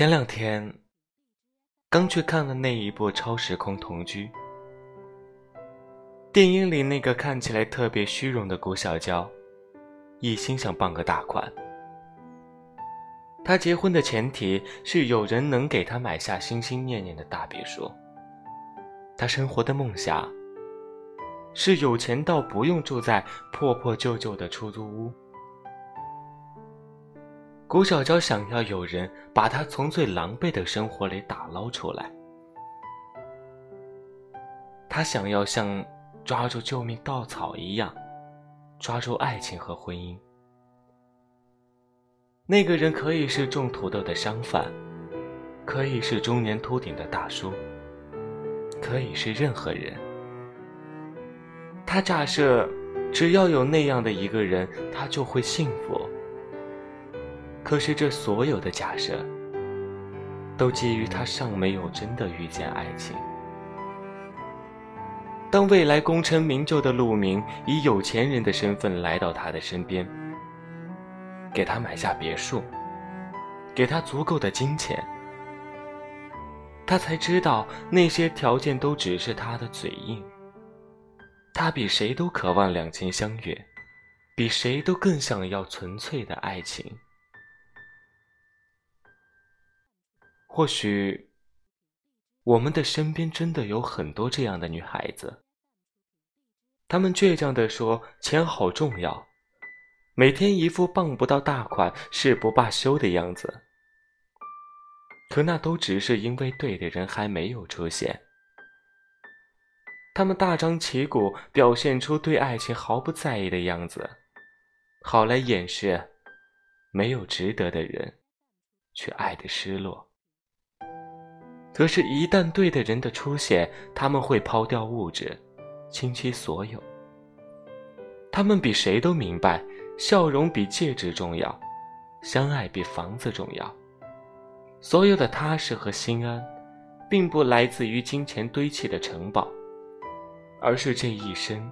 前两天刚去看了那一部《超时空同居》，电影里那个看起来特别虚荣的古小娇，一心想傍个大款。她结婚的前提是有人能给她买下心心念念的大别墅。她生活的梦想是有钱到不用住在破破旧旧的出租屋。古小娇想要有人把她从最狼狈的生活里打捞出来，她想要像抓住救命稻草一样，抓住爱情和婚姻。那个人可以是种土豆的商贩，可以是中年秃顶的大叔，可以是任何人。他假设，只要有那样的一个人，他就会幸福。可是，这所有的假设，都基于他尚没有真的遇见爱情。当未来功成名就的陆明以有钱人的身份来到他的身边，给他买下别墅，给他足够的金钱，他才知道那些条件都只是他的嘴硬。他比谁都渴望两情相悦，比谁都更想要纯粹的爱情。或许，我们的身边真的有很多这样的女孩子。她们倔强地说：“钱好重要。”每天一副傍不到大款誓不罢休的样子。可那都只是因为对的人还没有出现。他们大张旗鼓表现出对爱情毫不在意的样子，好来掩饰没有值得的人去爱的失落。可是，一旦对的人的出现，他们会抛掉物质，倾其所有。他们比谁都明白，笑容比戒指重要，相爱比房子重要。所有的踏实和心安，并不来自于金钱堆砌的城堡，而是这一生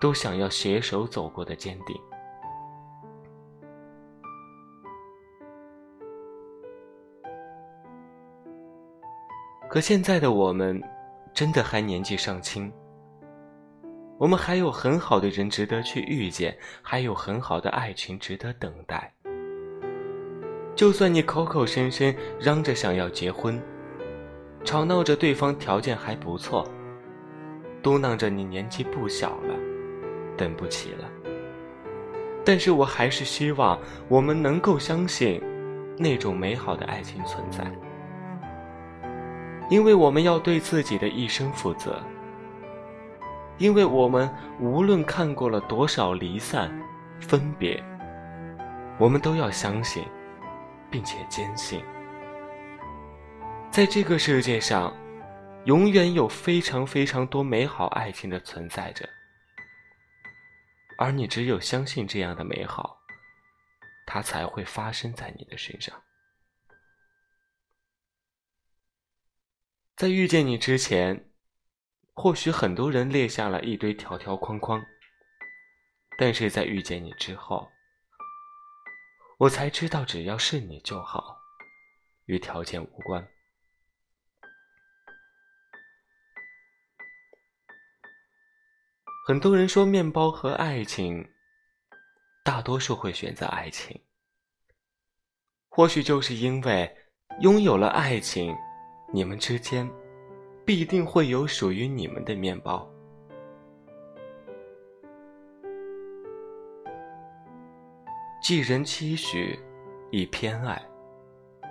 都想要携手走过的坚定。可现在的我们，真的还年纪尚轻。我们还有很好的人值得去遇见，还有很好的爱情值得等待。就算你口口声声嚷着想要结婚，吵闹着对方条件还不错，嘟囔着你年纪不小了，等不起了。但是我还是希望我们能够相信，那种美好的爱情存在。因为我们要对自己的一生负责，因为我们无论看过了多少离散、分别，我们都要相信，并且坚信，在这个世界上，永远有非常非常多美好爱情的存在着，而你只有相信这样的美好，它才会发生在你的身上。在遇见你之前，或许很多人列下了一堆条条框框。但是在遇见你之后，我才知道只要是你就好，与条件无关。很多人说面包和爱情，大多数会选择爱情。或许就是因为拥有了爱情。你们之间必定会有属于你们的面包。寄人期许，以偏爱，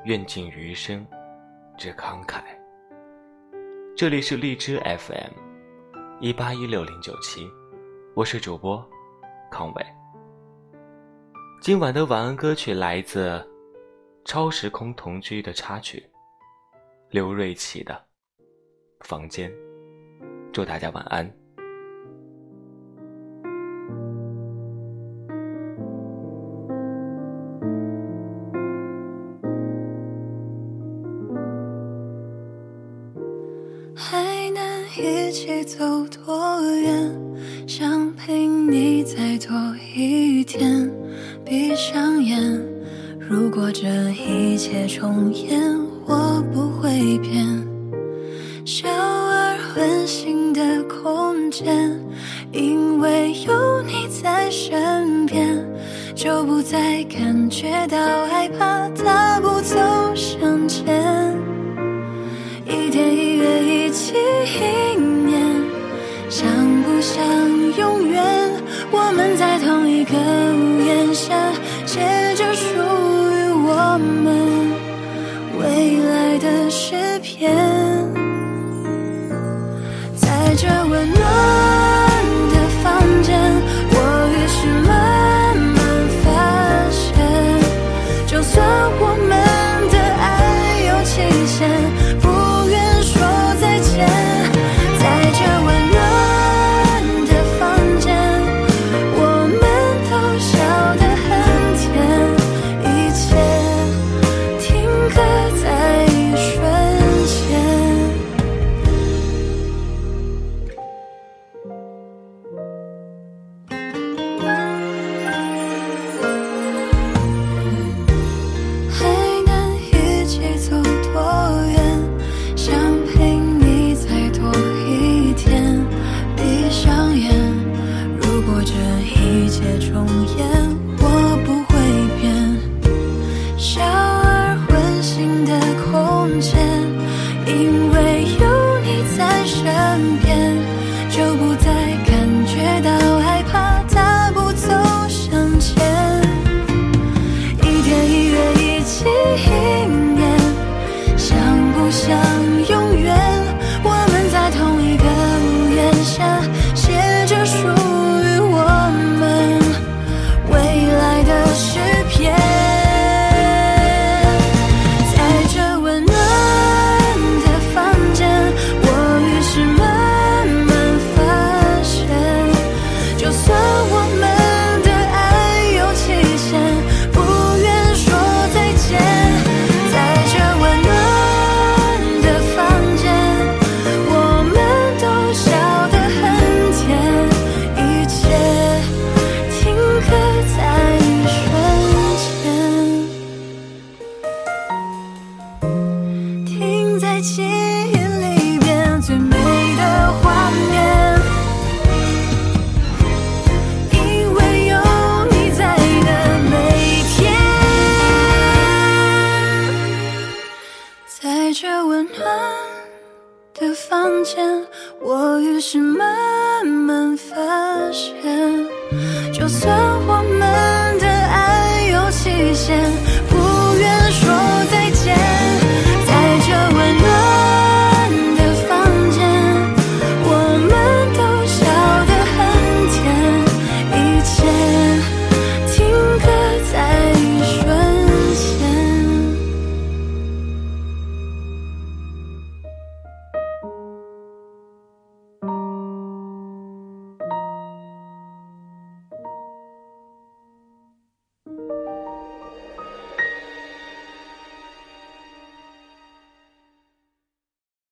愿尽余生之慷慨。这里是荔枝 FM，一八一六零九七，我是主播康伟。今晚的晚安歌曲来自超时空同居的插曲，刘瑞琦的《房间》。祝大家晚安。还能一起走多远？想陪你再多一天。闭上眼，如果这一切重演，我不间，因为有你在身边，就不再感觉到害怕，